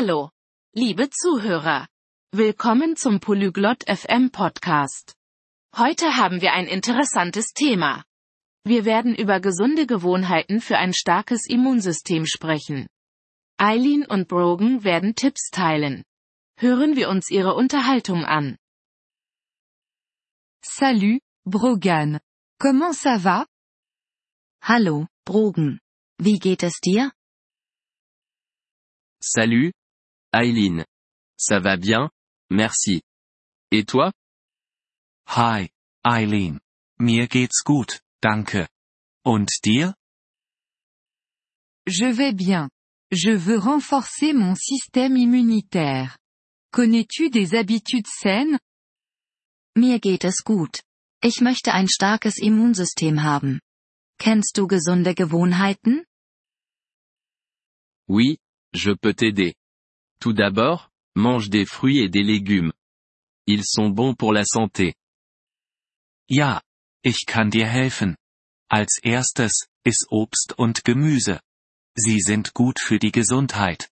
Hallo, liebe Zuhörer. Willkommen zum Polyglot FM Podcast. Heute haben wir ein interessantes Thema. Wir werden über gesunde Gewohnheiten für ein starkes Immunsystem sprechen. Eileen und Brogan werden Tipps teilen. Hören wir uns ihre Unterhaltung an. Salut, Brogan. Comment ça va? Hallo, Brogan. Wie geht es dir? Salut, Eileen. Ça va bien, merci. Et toi? Hi, Eileen. Mir geht's gut, danke. Und dir? Je vais bien. Je veux renforcer mon système immunitaire. Connais-tu des habitudes saines? Mir geht es gut. Ich möchte ein starkes Immunsystem haben. Kennst du gesunde Gewohnheiten? Oui, je peux t'aider. Tout d'abord, mange des fruits et des légumes. Ils sont bons pour la santé. Ja, ich kann dir helfen. Als erstes, iss Obst und Gemüse. Sie sind gut für die Gesundheit.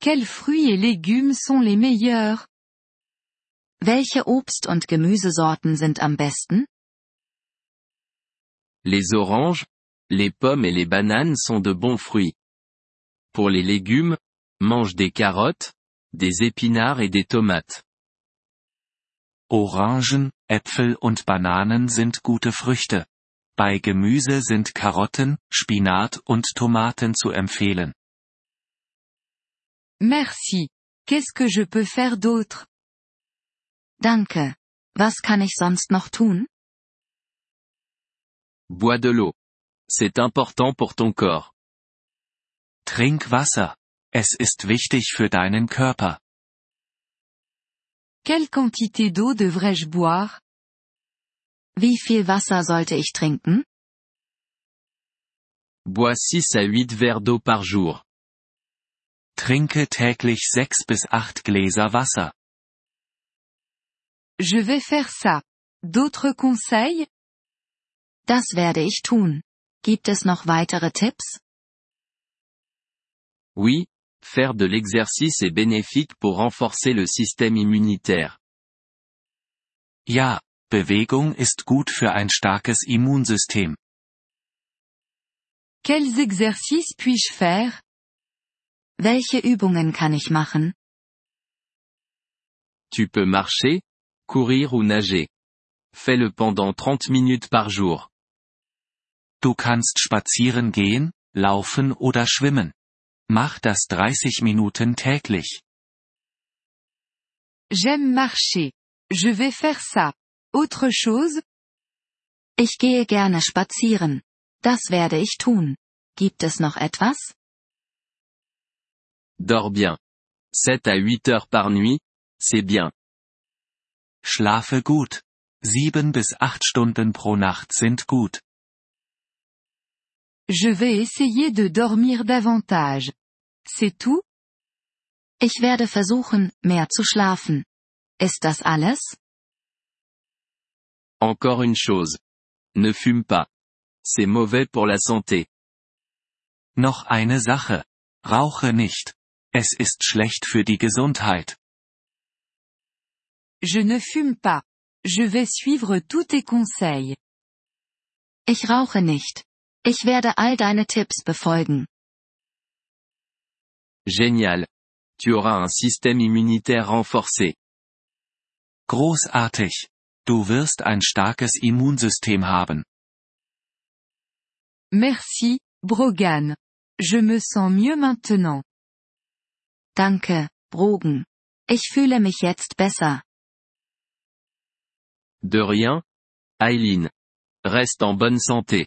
Quels fruits et légumes sont les meilleurs? Welche Obst- und Gemüsesorten sind am besten? Les oranges, les pommes et les bananes sont de bons fruits. Pour les légumes, mange des carottes, des épinards et des tomates. Orangen, Äpfel und Bananen sind gute Früchte. Bei Gemüse sind Karotten, Spinat und Tomaten zu empfehlen. Merci. Qu'est-ce que je peux faire d'autre? Danke. Was kann ich sonst noch tun? Bois de l'eau. C'est important pour ton corps. Trink Wasser. Es ist wichtig für deinen Körper. Quelle quantité d'eau devrais-je boire? Wie viel Wasser sollte ich trinken? Bois 6 à 8 verres d'eau par jour. Trinke täglich sechs bis acht Gläser Wasser. Je vais faire ça. D'autres conseils? Das werde ich tun. Gibt es noch weitere Tipps? Oui, faire de l'exercice est bénéfique pour renforcer le système immunitaire. Ja, Bewegung ist gut für ein starkes Immunsystem. Quels exercices puis-je faire? Welche Übungen kann ich machen? Tu peux marcher, courir ou nager. Fais-le pendant 30 minutes par jour. Du kannst spazieren gehen, laufen oder schwimmen. Mach das 30 Minuten täglich. J'aime marcher. Je vais faire ça. Autre chose? Ich gehe gerne spazieren. Das werde ich tun. Gibt es noch etwas? Dors bien. 7 à 8 heures par nuit, c'est bien. Schlafe gut. Sieben bis acht Stunden pro Nacht sind gut. Je vais essayer de dormir davantage. C'est tout? Ich werde versuchen, mehr zu schlafen. Ist das alles? Encore une chose. Ne fume pas. C'est mauvais pour la santé. Noch eine Sache. Rauche nicht. Es ist schlecht für die Gesundheit. Je ne fume pas. Je vais suivre tous tes conseils. Ich rauche nicht. Ich werde all deine Tipps befolgen. Génial. Tu auras un système immunitaire renforcé. Großartig. Du wirst ein starkes Immunsystem haben. Merci, Brogan. Je me sens mieux maintenant. Danke, Brogan. Ich fühle mich jetzt besser. De rien, Eileen. Reste en bonne santé.